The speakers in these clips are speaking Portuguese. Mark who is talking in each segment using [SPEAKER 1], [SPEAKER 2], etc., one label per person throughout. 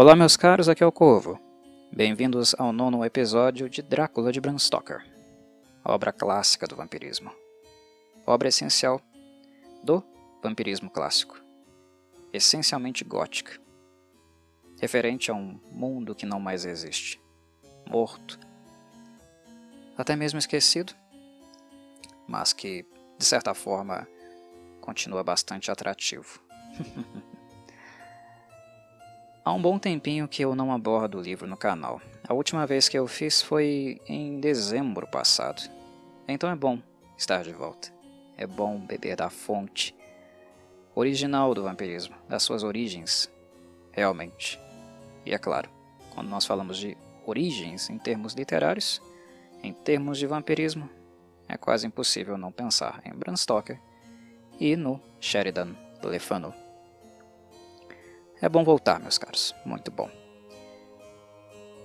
[SPEAKER 1] Olá, meus caros, aqui é o Corvo. Bem-vindos ao nono episódio de Drácula de Bram Stoker, obra clássica do vampirismo. Obra essencial do vampirismo clássico, essencialmente gótica, referente a um mundo que não mais existe, morto, até mesmo esquecido, mas que, de certa forma, continua bastante atrativo. Há um bom tempinho que eu não abordo o livro no canal. A última vez que eu fiz foi em dezembro passado. Então é bom estar de volta. É bom beber da fonte original do vampirismo, das suas origens, realmente. E é claro, quando nós falamos de origens em termos literários, em termos de vampirismo, é quase impossível não pensar em Bram Stoker e no Sheridan Le Fanu. É bom voltar, meus caros, muito bom.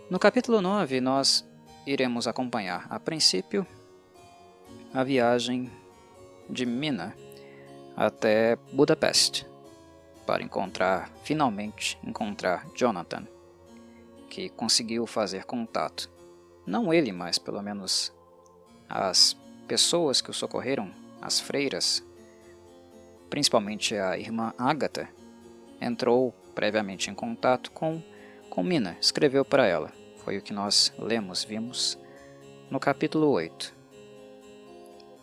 [SPEAKER 1] No capítulo 9, nós iremos acompanhar, a princípio, a viagem de Mina até Budapeste para encontrar, finalmente encontrar Jonathan, que conseguiu fazer contato. Não ele, mas pelo menos as pessoas que o socorreram, as freiras, principalmente a irmã Agatha, entrou previamente em contato com, com Mina, escreveu para ela. Foi o que nós lemos, vimos no capítulo 8.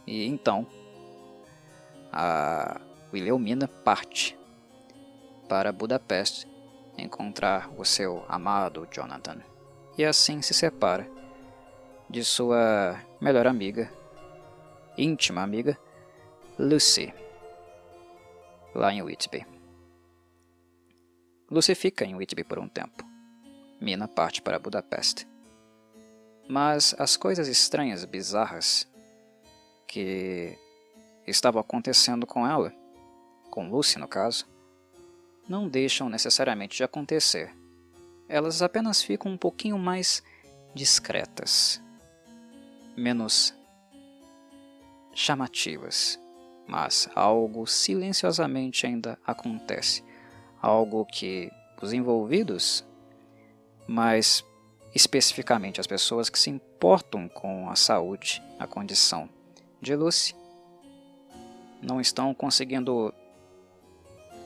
[SPEAKER 1] E então, a Wilhelmina parte para Budapeste encontrar o seu amado Jonathan. E assim se separa de sua melhor amiga, íntima amiga, Lucy, lá em Whitby. Lucy fica em Whitby por um tempo. Mina parte para Budapeste. Mas as coisas estranhas, bizarras, que estavam acontecendo com ela, com Lucy no caso, não deixam necessariamente de acontecer. Elas apenas ficam um pouquinho mais discretas, menos chamativas, mas algo silenciosamente ainda acontece algo que os envolvidos, mas especificamente as pessoas que se importam com a saúde, a condição de Lucy, não estão conseguindo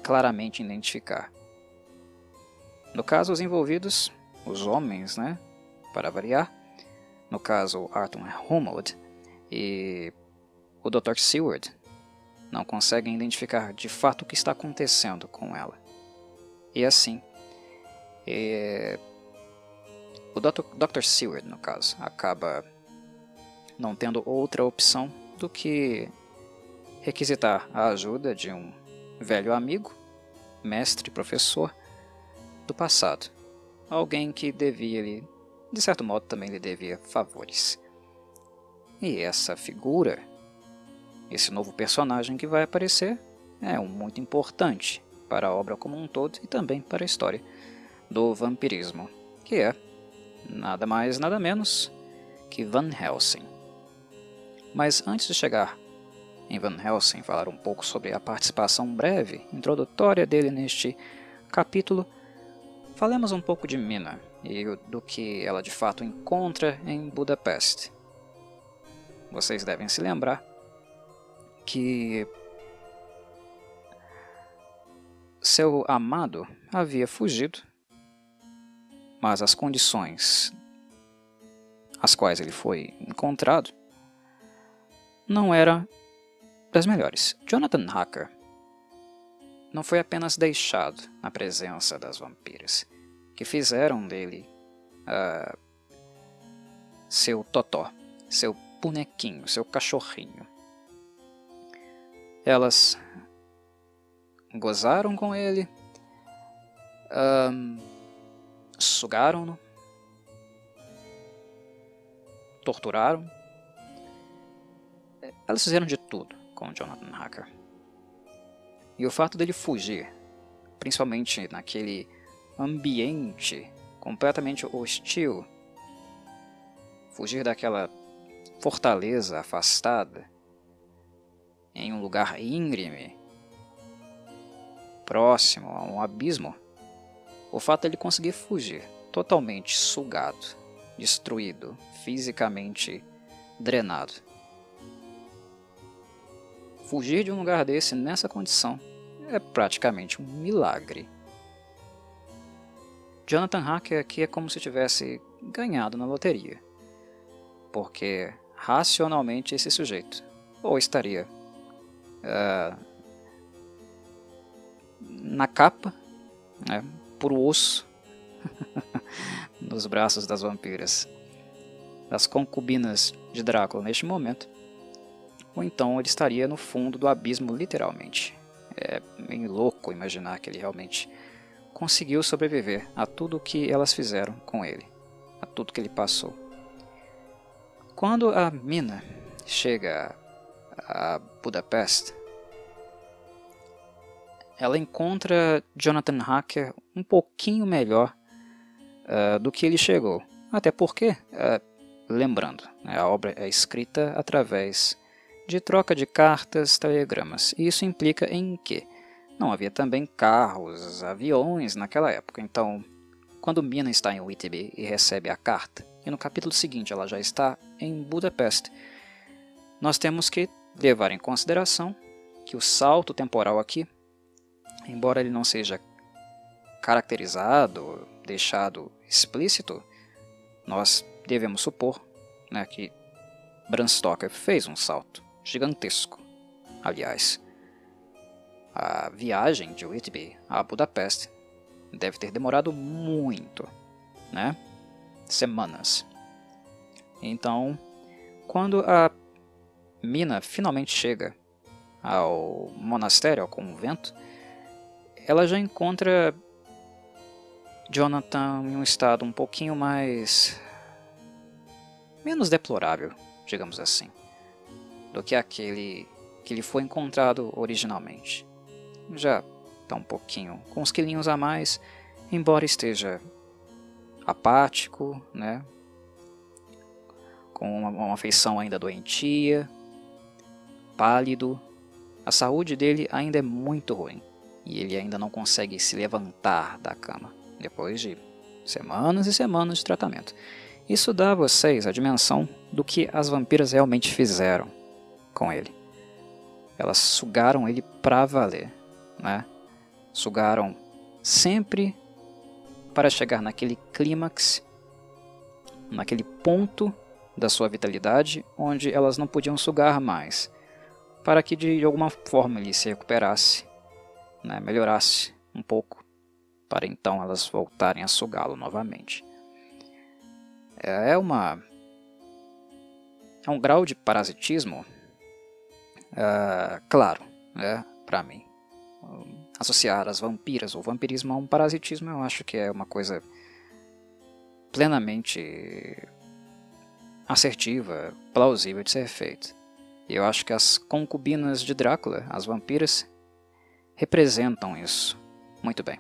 [SPEAKER 1] claramente identificar. No caso, os envolvidos, os homens, né, para variar, no caso Arthur Humboldt e o Dr. Seward, não conseguem identificar de fato o que está acontecendo com ela. E assim, é, o Dr. Dr. Seward, no caso, acaba não tendo outra opção do que requisitar a ajuda de um velho amigo, mestre, professor do passado. Alguém que devia lhe, de certo modo, também lhe devia favores. E essa figura, esse novo personagem que vai aparecer, é um muito importante para a obra como um todo e também para a história do vampirismo, que é nada mais nada menos que Van Helsing. Mas antes de chegar em Van Helsing, falar um pouco sobre a participação breve, introdutória dele neste capítulo, falemos um pouco de Mina e do que ela de fato encontra em Budapeste. Vocês devem se lembrar que seu amado havia fugido, mas as condições às quais ele foi encontrado não eram das melhores. Jonathan Hacker não foi apenas deixado na presença das vampiras, que fizeram dele uh, seu totó, seu bonequinho, seu cachorrinho. Elas gozaram com ele, um, sugaram-no, torturaram. Elas fizeram de tudo com Jonathan Hacker. E o fato dele fugir, principalmente naquele ambiente completamente hostil, fugir daquela fortaleza afastada, em um lugar íngreme, próximo a um abismo, o fato de ele conseguir fugir, totalmente sugado, destruído, fisicamente drenado. Fugir de um lugar desse nessa condição é praticamente um milagre. Jonathan Hacker aqui é como se tivesse ganhado na loteria, porque racionalmente esse sujeito ou estaria uh, na capa, né, por osso, nos braços das vampiras, das concubinas de Drácula neste momento, ou então ele estaria no fundo do abismo literalmente. É meio louco imaginar que ele realmente conseguiu sobreviver a tudo o que elas fizeram com ele, a tudo que ele passou. Quando a Mina chega a Budapeste, ela encontra Jonathan Hacker um pouquinho melhor uh, do que ele chegou. Até porque, uh, lembrando, né, a obra é escrita através de troca de cartas, telegramas. E isso implica em que não havia também carros, aviões naquela época. Então, quando Mina está em Whitby e recebe a carta, e no capítulo seguinte ela já está em Budapeste, nós temos que levar em consideração que o salto temporal aqui embora ele não seja caracterizado, deixado explícito, nós devemos supor né, que Bram Stoker fez um salto gigantesco. Aliás, a viagem de Whitby a Budapeste deve ter demorado muito, né? Semanas. Então, quando a Mina finalmente chega ao monastério, ao convento, ela já encontra Jonathan em um estado um pouquinho mais. menos deplorável, digamos assim, do que aquele que lhe foi encontrado originalmente. Já está um pouquinho com uns quilinhos a mais, embora esteja apático, né? com uma, uma feição ainda doentia, pálido. A saúde dele ainda é muito ruim e ele ainda não consegue se levantar da cama, depois de semanas e semanas de tratamento. Isso dá a vocês a dimensão do que as vampiras realmente fizeram com ele. Elas sugaram ele pra valer, né? Sugaram sempre para chegar naquele clímax, naquele ponto da sua vitalidade onde elas não podiam sugar mais, para que de alguma forma ele se recuperasse né, melhorasse um pouco, para então elas voltarem a sugá-lo novamente. É, é uma é um grau de parasitismo, é, claro, né, para mim. Associar as vampiras ou vampirismo a um parasitismo eu acho que é uma coisa plenamente assertiva, plausível de ser feita. Eu acho que as concubinas de Drácula, as vampiras, representam isso muito bem.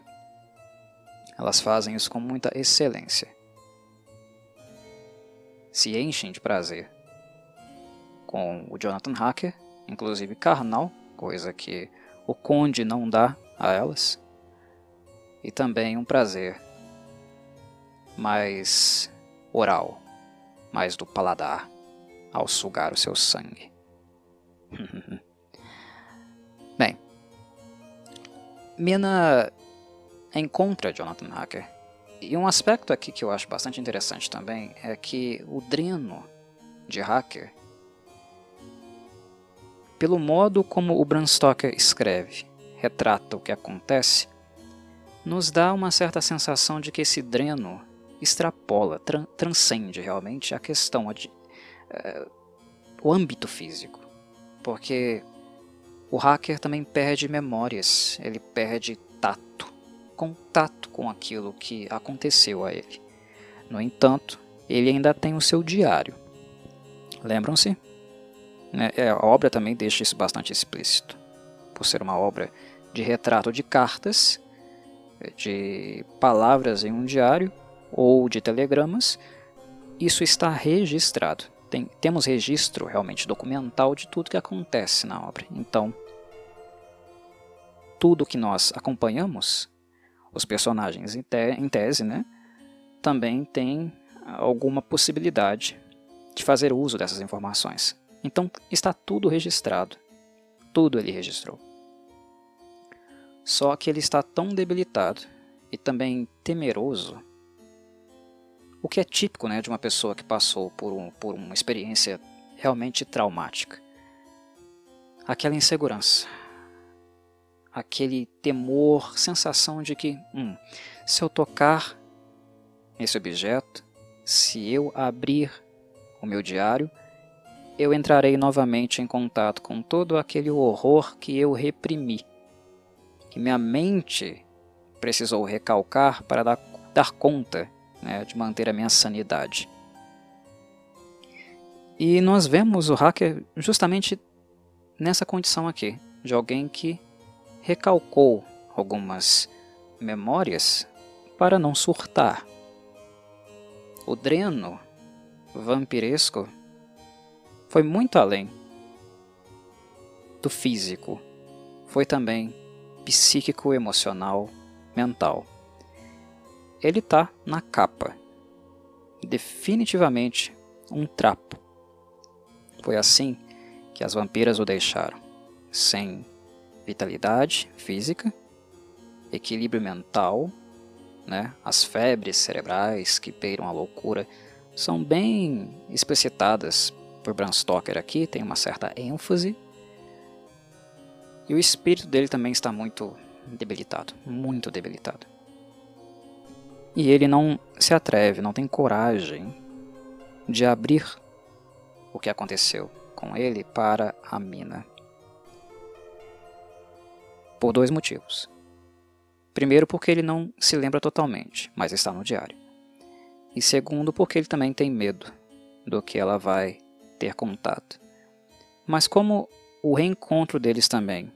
[SPEAKER 1] Elas fazem isso com muita excelência. Se enchem de prazer com o Jonathan Hacker, inclusive carnal, coisa que o Conde não dá a elas, e também um prazer mais oral, mais do paladar, ao sugar o seu sangue. Bem, Mina encontra Jonathan Hacker. E um aspecto aqui que eu acho bastante interessante também é que o dreno de Hacker, pelo modo como o Bram Stoker escreve, retrata o que acontece, nos dá uma certa sensação de que esse dreno extrapola, tran transcende realmente a questão de uh, o âmbito físico, porque o hacker também perde memórias, ele perde tato, contato com aquilo que aconteceu a ele. No entanto, ele ainda tem o seu diário. Lembram-se? Né, é, a obra também deixa isso bastante explícito. Por ser uma obra de retrato de cartas, de palavras em um diário ou de telegramas, isso está registrado tem, temos registro realmente documental de tudo que acontece na obra. Então, tudo que nós acompanhamos, os personagens em, te em tese, né, também têm alguma possibilidade de fazer uso dessas informações. Então está tudo registrado. Tudo ele registrou. Só que ele está tão debilitado e também temeroso, o que é típico né, de uma pessoa que passou por, um, por uma experiência realmente traumática. Aquela insegurança, aquele temor, sensação de que, hum, se eu tocar nesse objeto, se eu abrir o meu diário, eu entrarei novamente em contato com todo aquele horror que eu reprimi, que minha mente precisou recalcar para dar, dar conta né, de manter a minha sanidade. E nós vemos o hacker justamente nessa condição aqui, de alguém que recalcou algumas memórias para não surtar. O dreno vampiresco foi muito além do físico, foi também psíquico, emocional, mental. Ele está na capa, definitivamente um trapo. Foi assim que as vampiras o deixaram, sem vitalidade física, equilíbrio mental, né? as febres cerebrais que beiram a loucura são bem explicitadas por Bram Stoker aqui, tem uma certa ênfase. E o espírito dele também está muito debilitado, muito debilitado. E ele não se atreve, não tem coragem de abrir o que aconteceu com ele para a mina. Por dois motivos. Primeiro, porque ele não se lembra totalmente, mas está no diário. E segundo, porque ele também tem medo do que ela vai ter contato. Mas como o reencontro deles também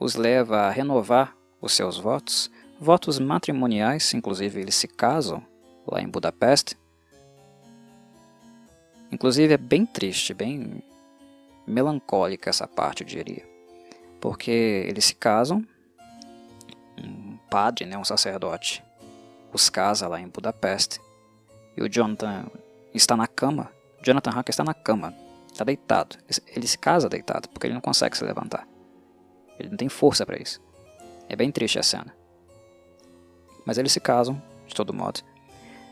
[SPEAKER 1] os leva a renovar os seus votos, votos matrimoniais, inclusive eles se casam lá em Budapeste. Inclusive é bem triste, bem melancólica essa parte, eu diria. Porque eles se casam, um padre, né, um sacerdote, os casa lá em Budapeste, e o Jonathan está na cama. Jonathan Hacker está na cama, está deitado. Ele se casa deitado, porque ele não consegue se levantar. Ele não tem força para isso. É bem triste a cena. Mas eles se casam, de todo modo,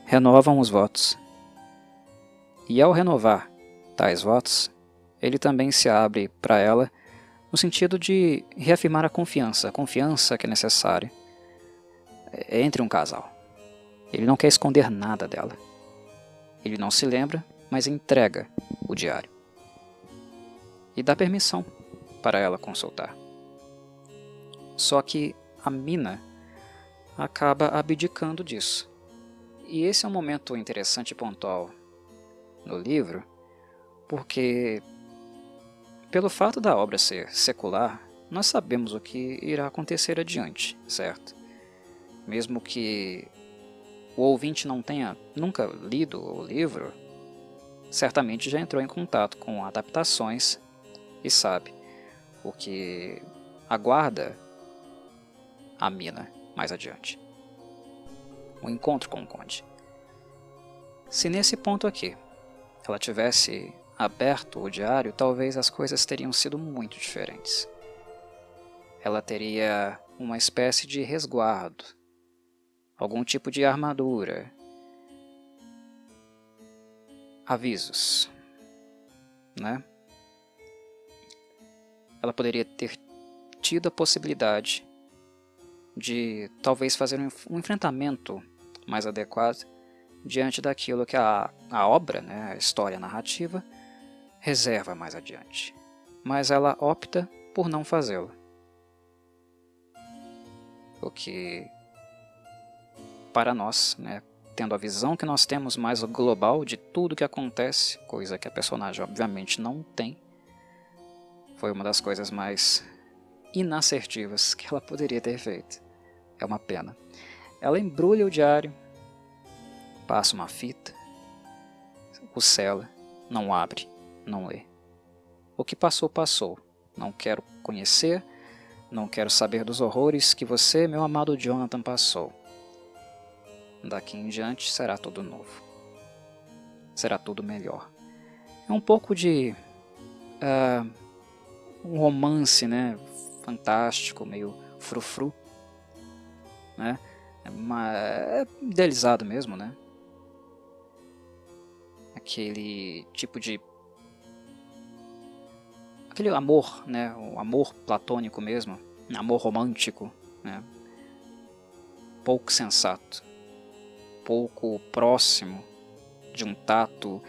[SPEAKER 1] renovam os votos. E ao renovar tais votos, ele também se abre para ela no sentido de reafirmar a confiança, a confiança que é necessária é, entre um casal. Ele não quer esconder nada dela. Ele não se lembra, mas entrega o diário. E dá permissão para ela consultar. Só que a mina acaba abdicando disso. E esse é um momento interessante e pontual no livro, porque, pelo fato da obra ser secular, nós sabemos o que irá acontecer adiante, certo? Mesmo que o ouvinte não tenha nunca lido o livro, certamente já entrou em contato com adaptações e sabe o que aguarda a mina mais adiante. O encontro com o conde. Se nesse ponto aqui ela tivesse aberto o diário, talvez as coisas teriam sido muito diferentes. Ela teria uma espécie de resguardo, algum tipo de armadura, avisos, né? Ela poderia ter tido a possibilidade de talvez fazer um enfrentamento mais adequado diante daquilo que a, a obra, né, a história narrativa, reserva mais adiante. Mas ela opta por não fazê-lo. O que, para nós, né, tendo a visão que nós temos mais global de tudo que acontece, coisa que a personagem obviamente não tem, foi uma das coisas mais inassertivas que ela poderia ter feito. É uma pena. Ela embrulha o diário, passa uma fita, o sela, não abre, não lê. O que passou, passou. Não quero conhecer, Não quero saber dos horrores que você, meu amado Jonathan, passou. Daqui em diante será tudo novo. Será tudo melhor. É um pouco de. Uh, um romance, né? Fantástico, meio frufru. Né? É, é idealizado mesmo, né? Aquele tipo de aquele amor, né, o amor platônico mesmo, amor romântico, né, pouco sensato, pouco próximo de um tato,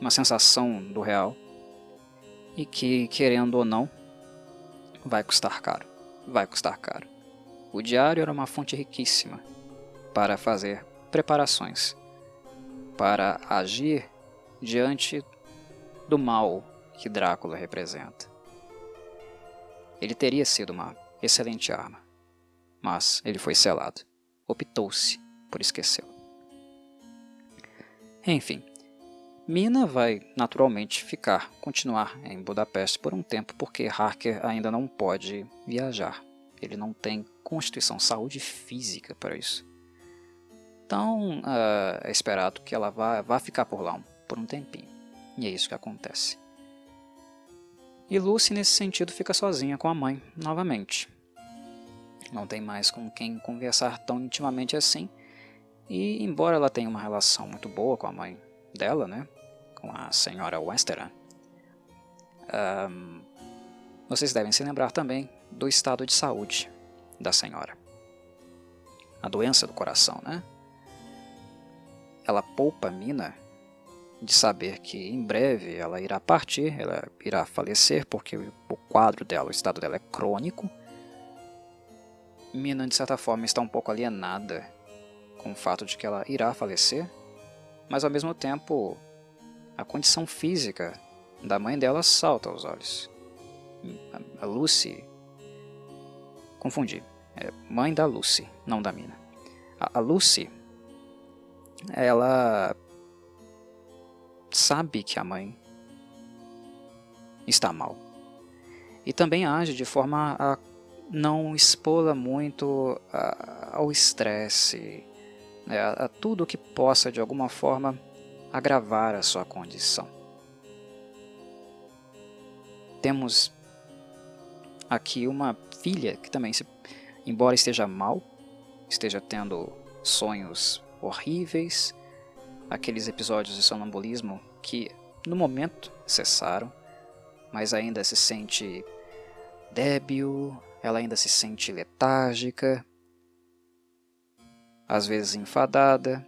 [SPEAKER 1] uma sensação do real, e que, querendo ou não, vai custar caro, vai custar caro. O diário era uma fonte riquíssima para fazer preparações, para agir diante do mal que Drácula representa. Ele teria sido uma excelente arma, mas ele foi selado. Optou-se por esquecê-lo. Enfim, Mina vai naturalmente ficar, continuar em Budapeste por um tempo, porque Harker ainda não pode viajar. Ele não tem constituição, saúde física para isso. Então uh, é esperado que ela vá, vá ficar por lá um, por um tempinho. E é isso que acontece. E Lucy, nesse sentido, fica sozinha com a mãe novamente. Não tem mais com quem conversar tão intimamente assim. E, embora ela tenha uma relação muito boa com a mãe dela, né, com a senhora Westeran, um, vocês devem se lembrar também do estado de saúde da senhora. A doença do coração, né? Ela poupa Mina de saber que em breve ela irá partir, ela irá falecer, porque o quadro dela, o estado dela é crônico. Mina, de certa forma, está um pouco alienada com o fato de que ela irá falecer, mas ao mesmo tempo a condição física da mãe dela salta aos olhos. A Lucy. Confundi. É mãe da Lucy, não da Mina. A Lucy, ela sabe que a mãe está mal. E também age de forma a não expô-la muito ao estresse, né, a tudo que possa de alguma forma agravar a sua condição. Temos aqui uma filha que também, embora esteja mal, esteja tendo sonhos horríveis, aqueles episódios de sonambulismo que no momento cessaram, mas ainda se sente débil, ela ainda se sente letárgica, às vezes enfadada,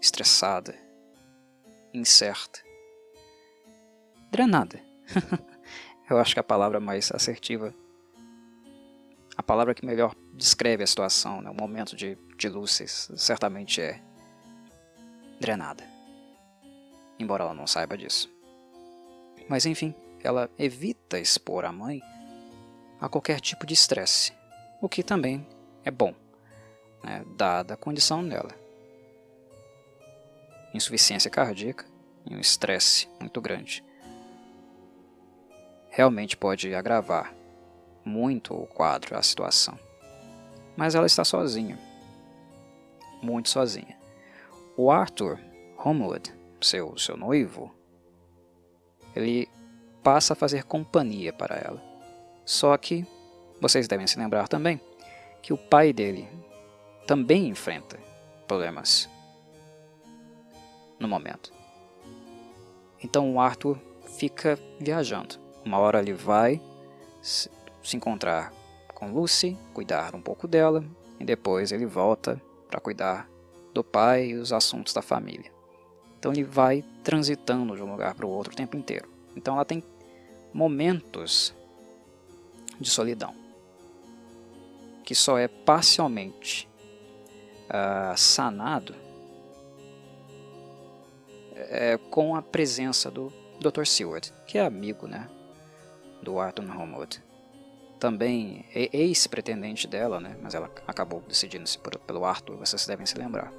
[SPEAKER 1] estressada, incerta, drenada. Eu acho que a palavra mais assertiva, a palavra que melhor descreve a situação, né, o momento de, de luzes, certamente é drenada. Embora ela não saiba disso. Mas enfim, ela evita expor a mãe a qualquer tipo de estresse, o que também é bom, né, dada a condição dela. Insuficiência cardíaca e um estresse muito grande realmente pode agravar muito o quadro, a situação. Mas ela está sozinha, muito sozinha. O Arthur Homewood, seu, seu noivo, ele passa a fazer companhia para ela. Só que vocês devem se lembrar também que o pai dele também enfrenta problemas no momento. Então o Arthur fica viajando. Uma hora ele vai se encontrar com Lucy, cuidar um pouco dela, e depois ele volta para cuidar do pai e os assuntos da família. Então ele vai transitando de um lugar para o outro o tempo inteiro. Então ela tem momentos de solidão que só é parcialmente uh, sanado é, com a presença do Dr. Seward, que é amigo né, do Arthur Homewood. Também ex-pretendente dela, né, mas ela acabou decidindo-se pelo Arthur, vocês devem se lembrar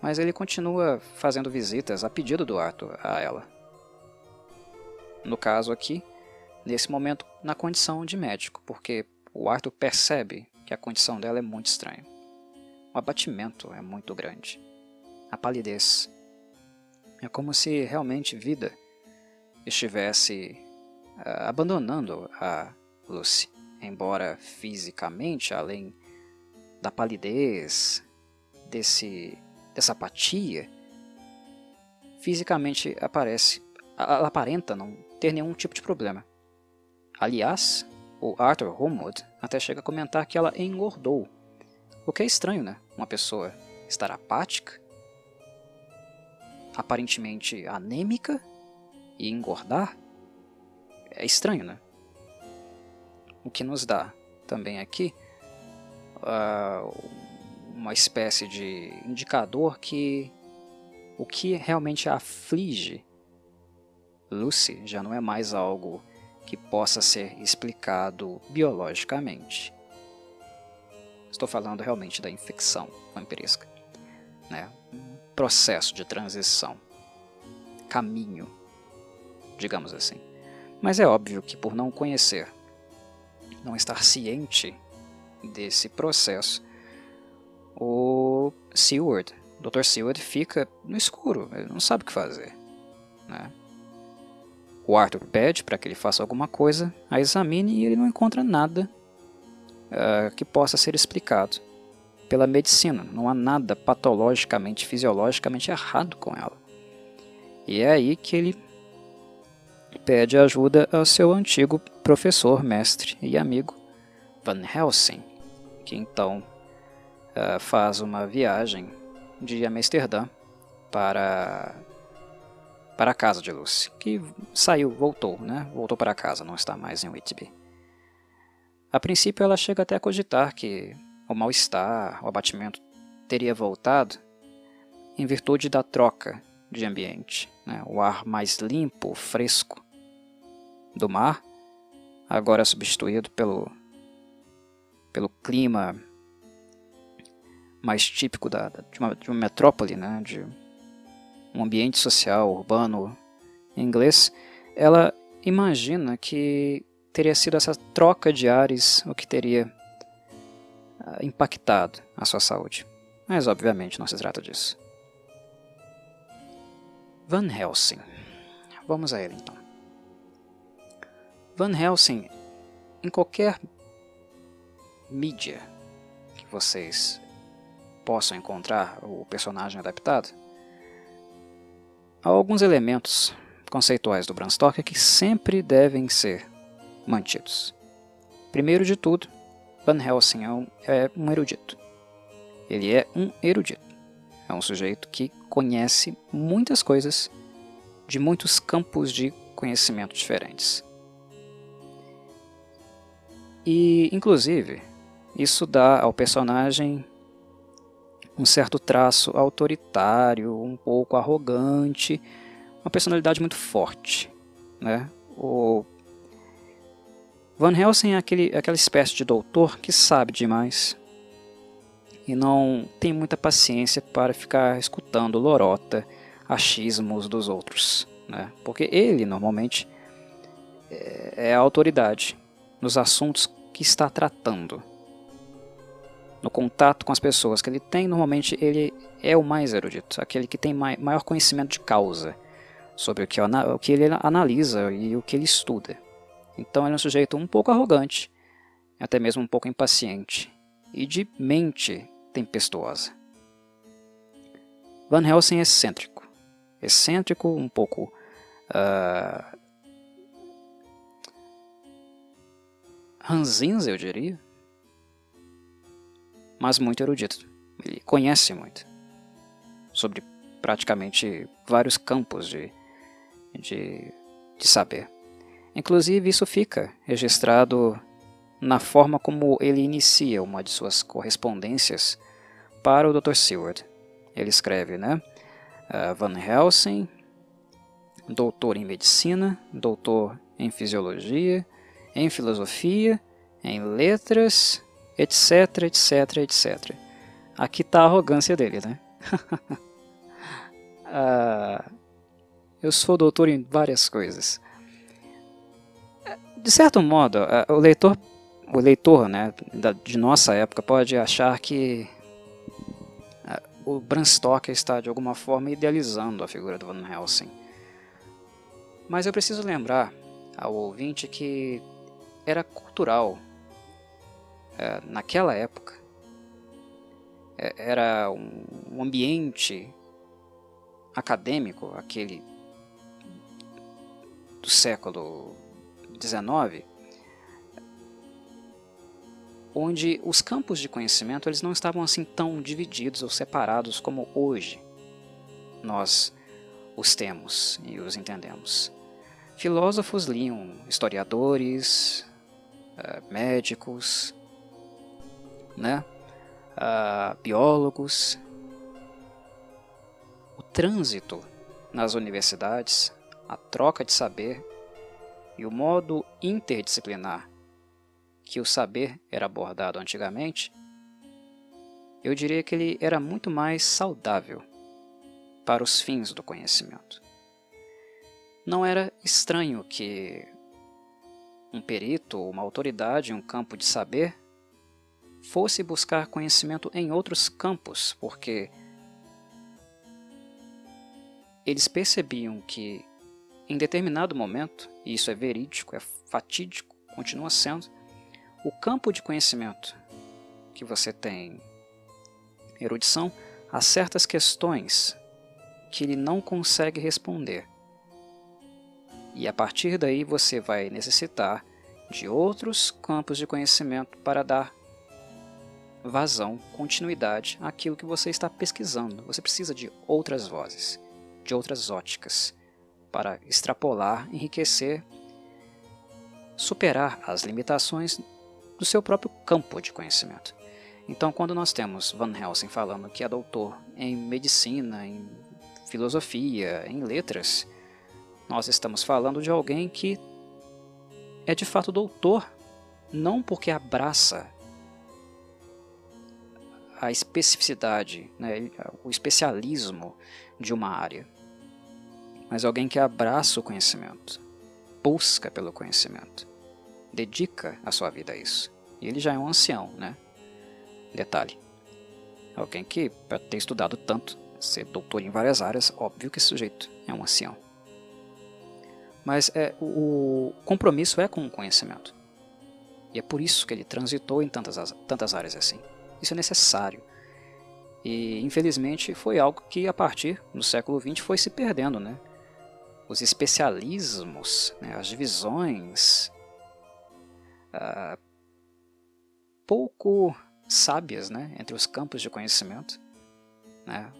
[SPEAKER 1] mas ele continua fazendo visitas a pedido do Arthur a ela. No caso aqui, nesse momento na condição de médico, porque o Arthur percebe que a condição dela é muito estranha. O abatimento é muito grande. A palidez. É como se realmente vida estivesse abandonando a Lucy. Embora fisicamente, além da palidez, desse, dessa apatia, fisicamente aparece, ela aparenta não ter nenhum tipo de problema. Aliás, o Arthur Homewood até chega a comentar que ela engordou. O que é estranho, né? Uma pessoa estar apática, aparentemente anêmica e engordar? É estranho, né? O que nos dá também aqui uh, uma espécie de indicador que o que realmente aflige Lucy já não é mais algo que possa ser explicado biologicamente. Estou falando realmente da infecção vampiresca, né? processo de transição, caminho, digamos assim. Mas é óbvio que por não conhecer, não estar ciente desse processo, o Seward, Dr. Seward fica no escuro, ele não sabe o que fazer. Né? O Arthur pede para que ele faça alguma coisa, a examine e ele não encontra nada uh, que possa ser explicado pela medicina. Não há nada patologicamente, fisiologicamente errado com ela. E é aí que ele pede ajuda ao seu antigo professor, mestre e amigo Van Helsing, que então uh, faz uma viagem de Amsterdã para para a casa de Lucy, que saiu, voltou, né? Voltou para casa, não está mais em Whitby. A princípio ela chega até a cogitar que o mal-estar, o abatimento teria voltado em virtude da troca de ambiente, né? o ar mais limpo, fresco do mar, agora substituído pelo, pelo clima mais típico da, de, uma, de uma metrópole, né? de um ambiente social, urbano, inglês, ela imagina que teria sido essa troca de ares o que teria uh, impactado a sua saúde. Mas, obviamente, não se trata disso. Van Helsing. Vamos a ele então. Van Helsing, em qualquer mídia que vocês possam encontrar o personagem adaptado, Há alguns elementos conceituais do Bram Stoker que sempre devem ser mantidos. Primeiro de tudo, Van Helsing é um, é um erudito. Ele é um erudito. É um sujeito que conhece muitas coisas de muitos campos de conhecimento diferentes. E, inclusive, isso dá ao personagem um certo traço autoritário, um pouco arrogante, uma personalidade muito forte. Né? O Van Helsing é aquele, aquela espécie de doutor que sabe demais e não tem muita paciência para ficar escutando lorota, achismos dos outros. Né? Porque ele, normalmente, é, é a autoridade nos assuntos que está tratando no contato com as pessoas que ele tem, normalmente ele é o mais erudito, aquele que tem maior conhecimento de causa sobre o que, o que ele analisa e o que ele estuda. Então ele é um sujeito um pouco arrogante, até mesmo um pouco impaciente, e de mente tempestuosa. Van Helsing é excêntrico. Excêntrico, um pouco. Uh, ranzinza, eu diria mas muito erudito. Ele conhece muito sobre praticamente vários campos de, de, de saber. Inclusive, isso fica registrado na forma como ele inicia uma de suas correspondências para o Dr. Seward. Ele escreve, né? Uh, Van Helsing, doutor em medicina, doutor em fisiologia, em filosofia, em letras etc, etc, etc. Aqui está a arrogância dele, né? ah, eu sou doutor em várias coisas. de certo modo, o leitor, o leitor né, de nossa época pode achar que o Bram Stoker está de alguma forma idealizando a figura do Van Helsing. Mas eu preciso lembrar ao ouvinte que era cultural é, naquela época. É, era um ambiente acadêmico, aquele do século XIX, onde os campos de conhecimento eles não estavam assim tão divididos ou separados como hoje nós os temos e os entendemos. Filósofos liam historiadores, eh, médicos, né? Uh, biólogos. O trânsito nas universidades, a troca de saber e o modo interdisciplinar que o saber era abordado antigamente, eu diria que ele era muito mais saudável para os fins do conhecimento. Não era estranho que um perito ou uma autoridade em um campo de saber fosse buscar conhecimento em outros campos, porque eles percebiam que em determinado momento, e isso é verídico, é fatídico, continua sendo, o campo de conhecimento que você tem erudição há certas questões que ele não consegue responder. E a partir daí você vai necessitar de outros campos de conhecimento para dar vazão, continuidade àquilo que você está pesquisando. Você precisa de outras vozes, de outras óticas, para extrapolar, enriquecer, superar as limitações do seu próprio campo de conhecimento. Então, quando nós temos Van Helsing falando que é doutor em medicina, em filosofia, em letras, nós estamos falando de alguém que é de fato doutor, não porque abraça a especificidade, né, o especialismo de uma área, mas alguém que abraça o conhecimento, busca pelo conhecimento, dedica a sua vida a isso. E ele já é um ancião, né? Detalhe. Alguém que, para ter estudado tanto, ser doutor em várias áreas, óbvio que esse sujeito é um ancião. Mas é, o compromisso é com o conhecimento. E é por isso que ele transitou em tantas, tantas áreas assim. Isso é necessário. E infelizmente foi algo que a partir do século XX foi se perdendo, né? Os especialismos, né? as divisões pouco sábias né? entre os campos de conhecimento, né?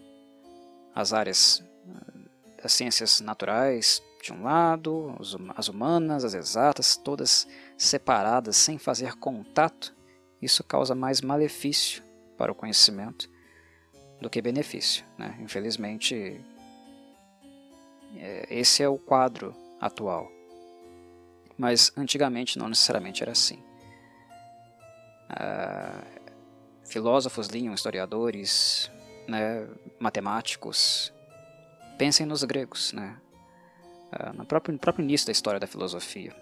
[SPEAKER 1] as áreas ah, das ciências naturais de um lado, as humanas, as exatas, todas separadas sem fazer contato isso causa mais malefício para o conhecimento do que benefício. Né? Infelizmente, é, esse é o quadro atual. Mas antigamente não necessariamente era assim. Ah, filósofos liam, historiadores, né, matemáticos. Pensem nos gregos, né? Ah, no, próprio, no próprio início da história da filosofia.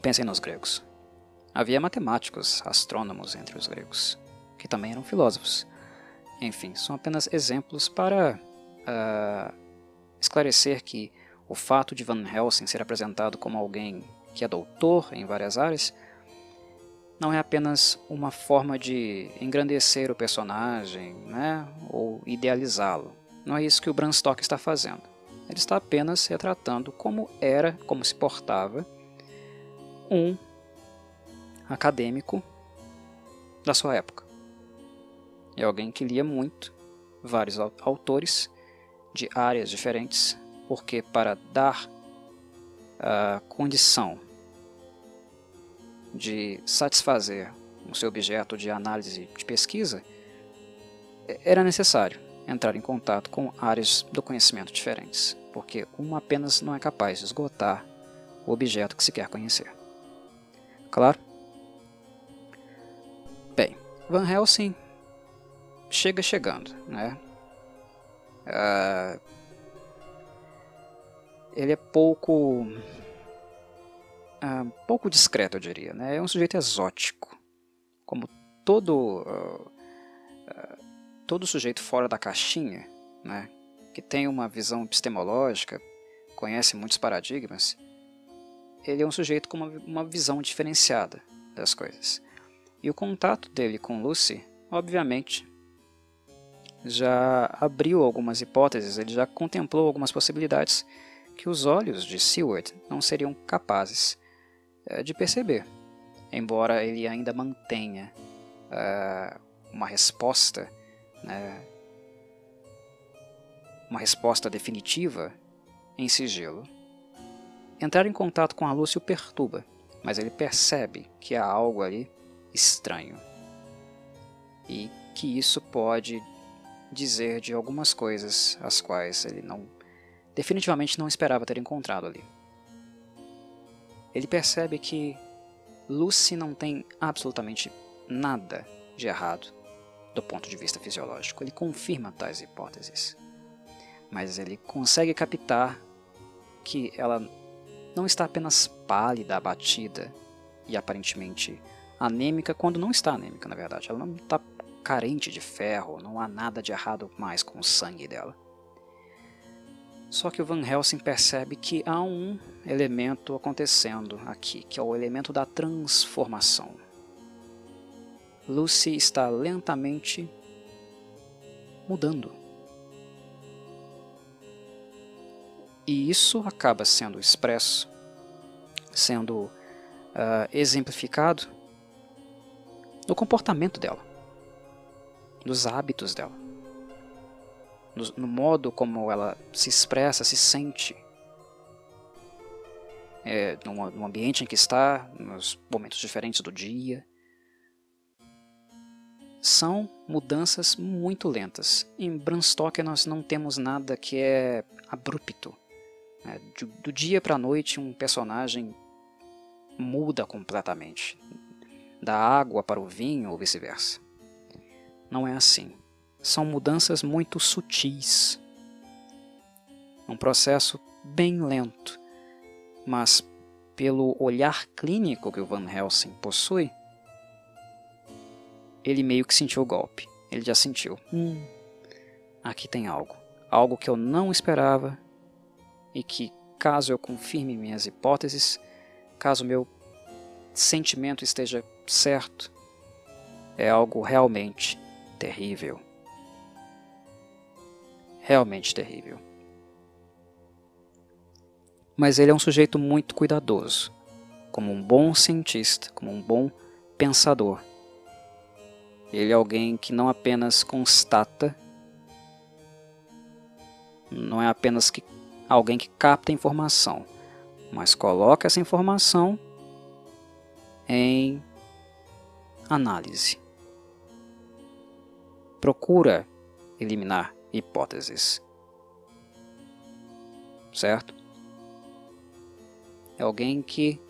[SPEAKER 1] Pensem nos gregos. Havia matemáticos, astrônomos entre os gregos, que também eram filósofos. Enfim, são apenas exemplos para uh, esclarecer que o fato de Van Helsing ser apresentado como alguém que é doutor em várias áreas não é apenas uma forma de engrandecer o personagem né, ou idealizá-lo. Não é isso que o Bram Stoker está fazendo. Ele está apenas retratando como era, como se portava um acadêmico da sua época. É alguém que lia muito, vários autores de áreas diferentes, porque para dar a condição de satisfazer o seu objeto de análise de pesquisa, era necessário entrar em contato com áreas do conhecimento diferentes, porque uma apenas não é capaz de esgotar o objeto que se quer conhecer. Claro, Van Helsing chega chegando, né? Uh, ele é pouco uh, pouco discreto, eu diria. Né? É um sujeito exótico. Como todo, uh, uh, todo sujeito fora da caixinha, né? que tem uma visão epistemológica, conhece muitos paradigmas, ele é um sujeito com uma, uma visão diferenciada das coisas. E o contato dele com Lucy, obviamente, já abriu algumas hipóteses, ele já contemplou algumas possibilidades que os olhos de Seward não seriam capazes uh, de perceber, embora ele ainda mantenha uh, uma resposta, né, uma resposta definitiva em sigilo. Entrar em contato com a Lucy o perturba, mas ele percebe que há algo ali estranho e que isso pode dizer de algumas coisas as quais ele não definitivamente não esperava ter encontrado ali. Ele percebe que Lucy não tem absolutamente nada de errado do ponto de vista fisiológico. Ele confirma tais hipóteses. Mas ele consegue captar que ela não está apenas pálida, abatida e aparentemente anêmica, quando não está anêmica, na verdade. Ela não está carente de ferro, não há nada de errado mais com o sangue dela. Só que o Van Helsing percebe que há um elemento acontecendo aqui, que é o elemento da transformação. Lucy está lentamente mudando. E isso acaba sendo expresso, sendo uh, exemplificado no comportamento dela, nos hábitos dela no, no modo como ela se expressa, se sente, é, no, no ambiente em que está, nos momentos diferentes do dia. São mudanças muito lentas. Em Branstock nós não temos nada que é abrupto. É, do, do dia para a noite um personagem muda completamente. Da água para o vinho ou vice-versa. Não é assim são mudanças muito sutis. Um processo bem lento, mas pelo olhar clínico que o Van Helsing possui, ele meio que sentiu o golpe. Ele já sentiu. Hum, aqui tem algo. Algo que eu não esperava e que, caso eu confirme minhas hipóteses, caso meu sentimento esteja certo, é algo realmente terrível realmente terrível. Mas ele é um sujeito muito cuidadoso, como um bom cientista, como um bom pensador. Ele é alguém que não apenas constata, não é apenas que, alguém que capta informação, mas coloca essa informação em análise. Procura eliminar hipóteses. Certo? É alguém que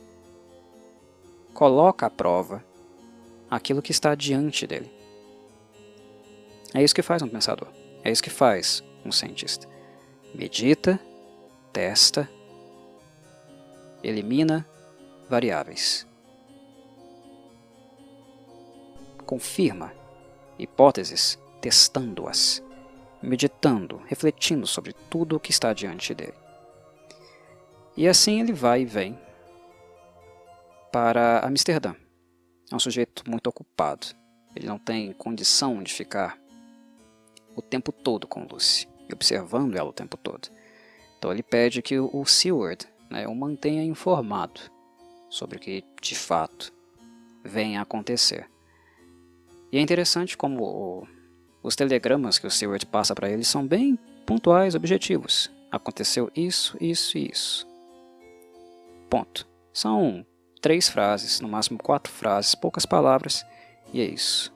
[SPEAKER 1] coloca à prova aquilo que está diante dele. É isso que faz um pensador. É isso que faz um cientista. Medita, testa, elimina variáveis. Confirma hipóteses testando-as meditando, refletindo sobre tudo o que está diante dele. E assim ele vai e vem para Amsterdã. É um sujeito muito ocupado. Ele não tem condição de ficar o tempo todo com Lucy observando ela o tempo todo. Então ele pede que o Seward né, o mantenha informado sobre o que de fato vem a acontecer. E é interessante como o os telegramas que o Stewart passa para ele são bem pontuais, objetivos. Aconteceu isso, isso e isso. Ponto. São três frases, no máximo quatro frases, poucas palavras, e é isso.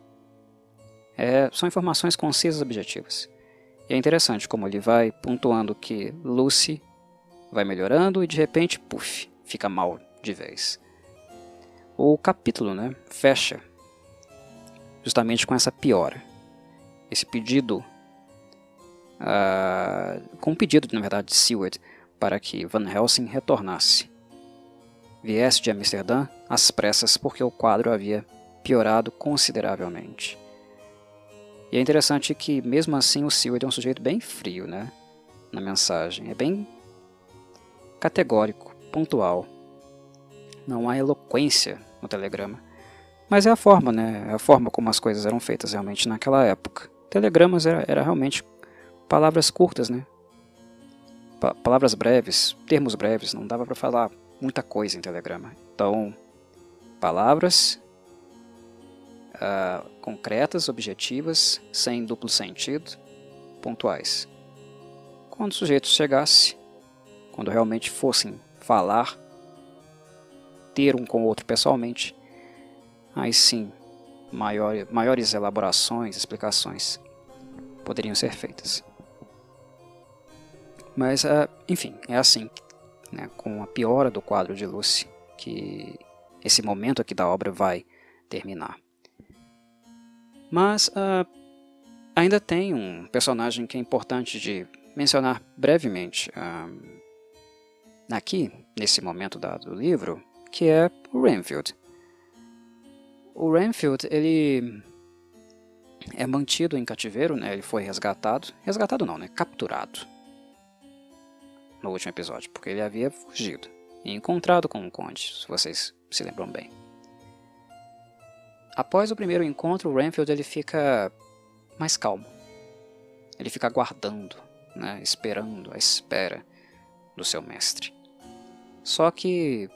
[SPEAKER 1] É, são informações concisas e objetivas. E é interessante como ele vai pontuando que Lucy vai melhorando e de repente, puf, fica mal de vez. O capítulo né, fecha justamente com essa piora esse pedido, uh, com um pedido, na verdade, de Seward, para que Van Helsing retornasse viesse de Amsterdã às pressas porque o quadro havia piorado consideravelmente. E é interessante que, mesmo assim, o Seward é um sujeito bem frio né, na mensagem. É bem categórico, pontual. Não há eloquência no telegrama. Mas é a forma, né? É a forma como as coisas eram feitas realmente naquela época. Telegramas era, era realmente palavras curtas, né? Pa palavras breves, termos breves, não dava para falar muita coisa em telegrama. Então, palavras uh, concretas, objetivas, sem duplo sentido, pontuais. Quando o sujeito chegasse, quando realmente fossem falar, ter um com o outro pessoalmente, aí sim, maior, maiores elaborações, explicações poderiam ser feitas. Mas, uh, enfim, é assim, né, com a piora do quadro de Lucy, que esse momento aqui da obra vai terminar. Mas uh, ainda tem um personagem que é importante de mencionar brevemente uh, aqui, nesse momento da, do livro, que é o Renfield. O Renfield, ele é mantido em cativeiro, né? ele foi resgatado, resgatado não, né? capturado no último episódio, porque ele havia fugido e encontrado com o conde, se vocês se lembram bem. Após o primeiro encontro, o Renfield ele fica mais calmo. Ele fica aguardando, né, esperando, à espera do seu mestre. Só que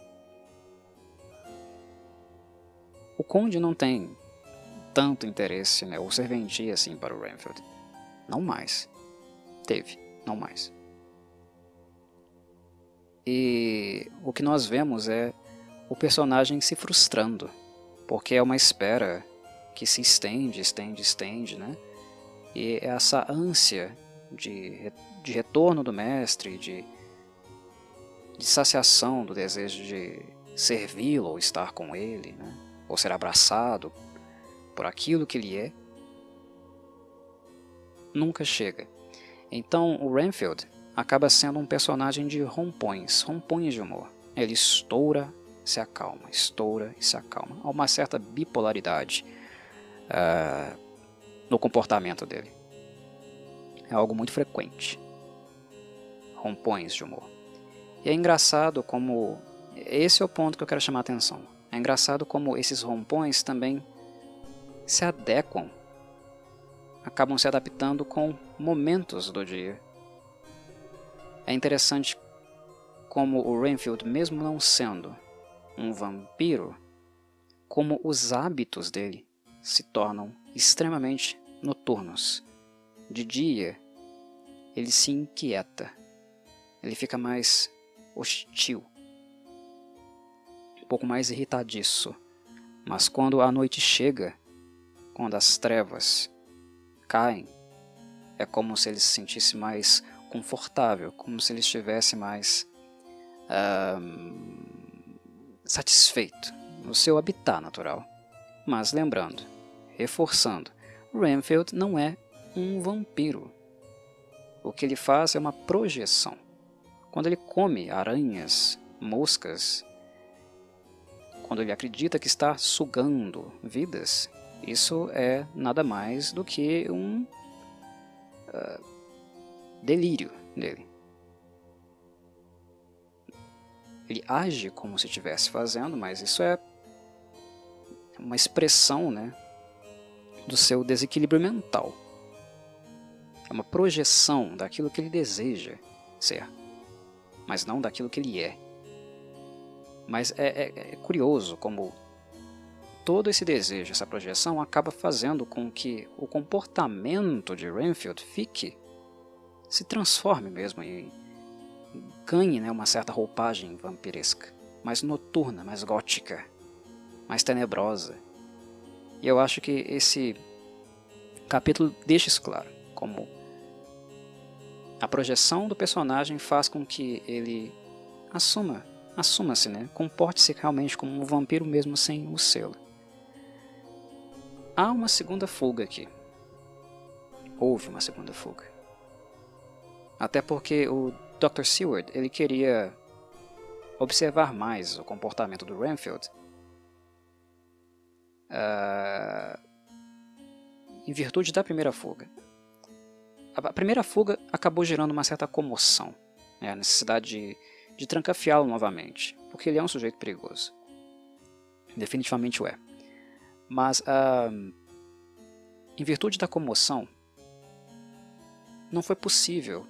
[SPEAKER 1] o conde não tem tanto interesse, né, ou serventia assim para o Renfield. Não mais. Teve, não mais. E o que nós vemos é o personagem se frustrando porque é uma espera que se estende, estende, estende, né? E essa ânsia de, de retorno do mestre, de, de saciação do desejo de servi-lo ou estar com ele, né? Ou ser abraçado por aquilo que ele é, nunca chega. Então o Renfield acaba sendo um personagem de rompões, rompões de humor. Ele estoura se acalma, estoura e se acalma. Há uma certa bipolaridade uh, no comportamento dele. É algo muito frequente. Rompões de humor. E é engraçado como. Esse é o ponto que eu quero chamar a atenção. É engraçado como esses rompões também se adequam, acabam se adaptando com momentos do dia. É interessante como o Renfield, mesmo não sendo um vampiro, como os hábitos dele se tornam extremamente noturnos. De dia, ele se inquieta, ele fica mais hostil, pouco mais irritadiço. Mas quando a noite chega, quando as trevas caem, é como se ele se sentisse mais confortável, como se ele estivesse mais satisfeito no seu habitat natural. Mas lembrando, reforçando, Renfield não é um vampiro. O que ele faz é uma projeção. Quando ele come aranhas, moscas, quando ele acredita que está sugando vidas, isso é nada mais do que um uh, delírio dele. ele age como se estivesse fazendo, mas isso é uma expressão né, do seu desequilíbrio mental. É uma projeção daquilo que ele deseja ser, mas não daquilo que ele é. Mas é, é, é curioso como todo esse desejo, essa projeção, acaba fazendo com que o comportamento de Renfield fique, se transforme mesmo em ganhe né, uma certa roupagem vampiresca, mais noturna, mais gótica, mais tenebrosa. E eu acho que esse capítulo deixa isso claro, como a projeção do personagem faz com que ele assuma, assuma-se, né? comporte-se realmente como um vampiro mesmo sem o selo. Há uma segunda fuga aqui. Houve uma segunda fuga. Até porque o Dr. Seward ele queria observar mais o comportamento do Renfield, uh, em virtude da primeira fuga. A primeira fuga acabou gerando uma certa comoção, né, a necessidade de, de trancafiá-lo novamente, porque ele é um sujeito perigoso. Definitivamente o é. Mas, uh, em virtude da comoção, não foi possível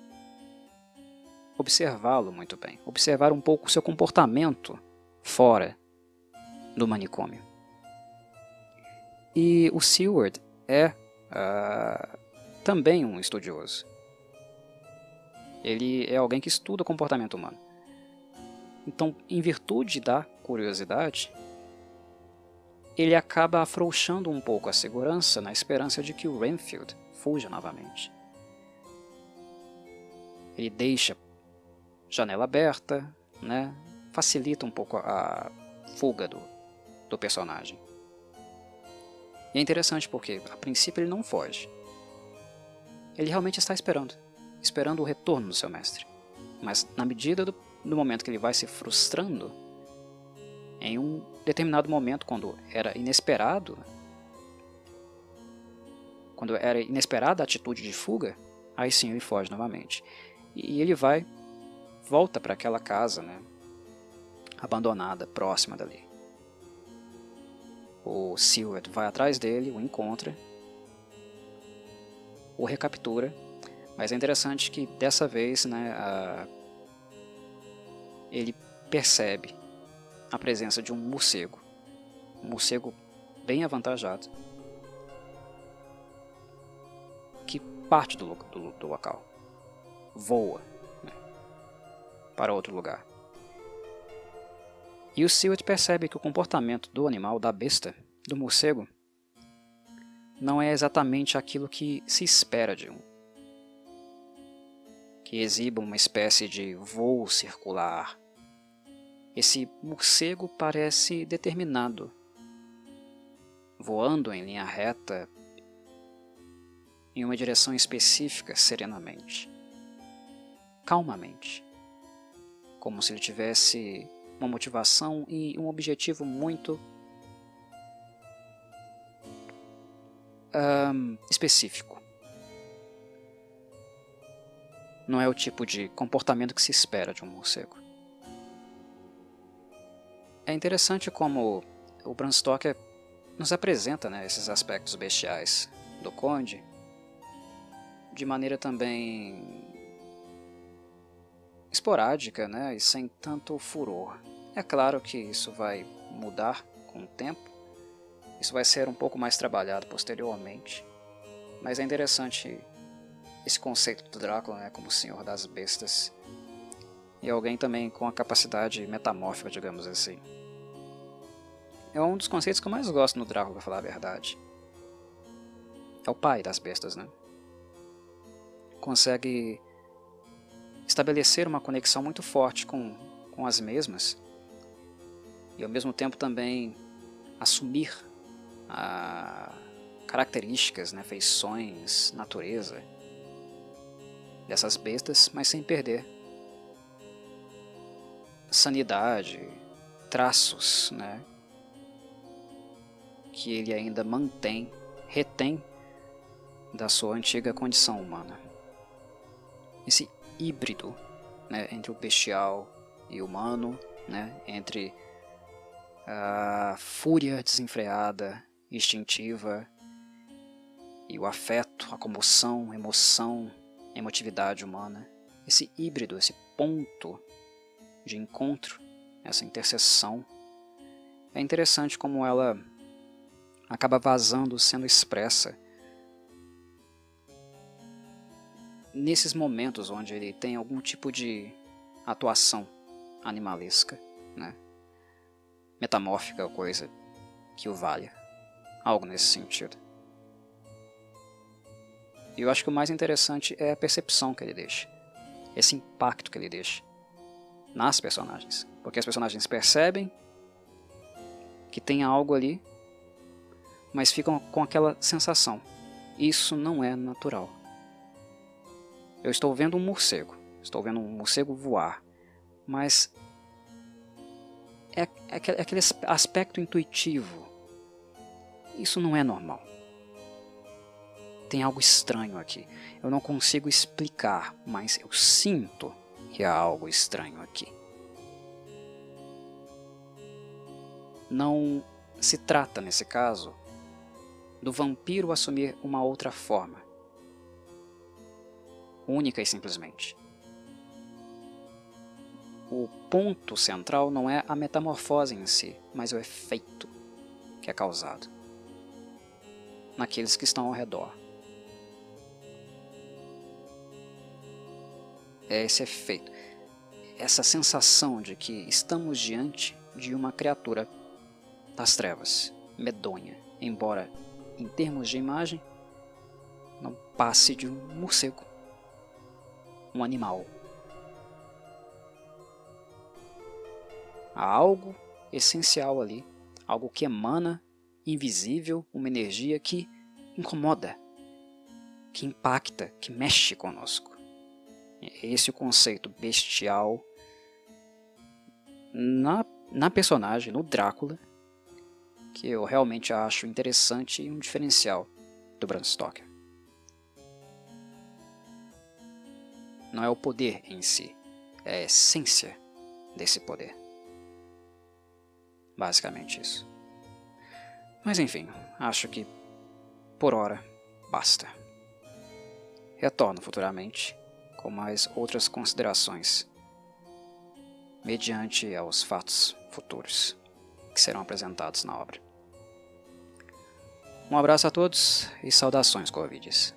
[SPEAKER 1] observá-lo muito bem, observar um pouco o seu comportamento fora do manicômio. E o Seward é uh, também um estudioso. Ele é alguém que estuda o comportamento humano. Então, em virtude da curiosidade, ele acaba afrouxando um pouco a segurança na esperança de que o Renfield fuja novamente. Ele deixa janela aberta, né? facilita um pouco a fuga do, do personagem. E é interessante porque, a princípio, ele não foge. Ele realmente está esperando, esperando o retorno do seu mestre. Mas, na medida do, do momento que ele vai se frustrando, em um determinado momento, quando era inesperado, quando era inesperada a atitude de fuga, aí sim ele foge novamente. E ele vai, volta para aquela casa, né, abandonada, próxima dali. O Seward vai atrás dele, o encontra, o recaptura, mas é interessante que dessa vez, né, a... ele percebe a presença de um morcego, um morcego bem avantajado, que parte do, do, do local, voa né, para outro lugar. E o Seward percebe que o comportamento do animal, da besta, do morcego, não é exatamente aquilo que se espera de um. Que exiba uma espécie de voo circular. Esse morcego parece determinado, voando em linha reta em uma direção específica serenamente, calmamente, como se ele tivesse uma motivação e um objetivo muito um, específico. Não é o tipo de comportamento que se espera de um morcego. É interessante como o Bram Stoker nos apresenta né, esses aspectos bestiais do Conde de maneira também esporádica né, e sem tanto furor. É claro que isso vai mudar com o tempo, isso vai ser um pouco mais trabalhado posteriormente, mas é interessante esse conceito do Drácula né, como Senhor das Bestas e alguém também com a capacidade metamórfica, digamos assim. É um dos conceitos que eu mais gosto no Drácula, para falar a verdade. É o pai das bestas, né? Consegue estabelecer uma conexão muito forte com, com as mesmas e ao mesmo tempo também assumir a características, né, feições, natureza dessas bestas, mas sem perder sanidade, traços, né, que ele ainda mantém, retém da sua antiga condição humana. Esse híbrido né, entre o bestial e o humano, né, entre a fúria desenfreada, instintiva, e o afeto, a comoção, emoção, emotividade humana. Esse híbrido, esse ponto de encontro, essa interseção, é interessante como ela acaba vazando, sendo expressa nesses momentos onde ele tem algum tipo de atuação animalesca, né? metamórfica ou coisa que o valha. Algo nesse sentido. E eu acho que o mais interessante é a percepção que ele deixa. Esse impacto que ele deixa nas personagens. Porque as personagens percebem que tem algo ali, mas ficam com aquela sensação. Isso não é natural. Eu estou vendo um morcego, estou vendo um morcego voar, mas é, é aquele aspecto intuitivo. Isso não é normal. Tem algo estranho aqui. Eu não consigo explicar, mas eu sinto que há algo estranho aqui. Não se trata, nesse caso, do vampiro assumir uma outra forma. Única e simplesmente. O ponto central não é a metamorfose em si, mas o efeito que é causado naqueles que estão ao redor. É esse efeito, essa sensação de que estamos diante de uma criatura das trevas, medonha, embora em termos de imagem não passe de um morcego, um animal. Há algo essencial ali, algo que emana, invisível, uma energia que incomoda, que impacta, que mexe conosco. É esse o conceito bestial na, na personagem, no Drácula, que eu realmente acho interessante e um diferencial do Bram Stoker. Não é o poder em si, é a essência desse poder. Basicamente isso. Mas enfim, acho que por hora basta. Retorno futuramente com mais outras considerações, mediante aos fatos futuros que serão apresentados na obra. Um abraço a todos e saudações Covides.